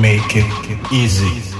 make it easy.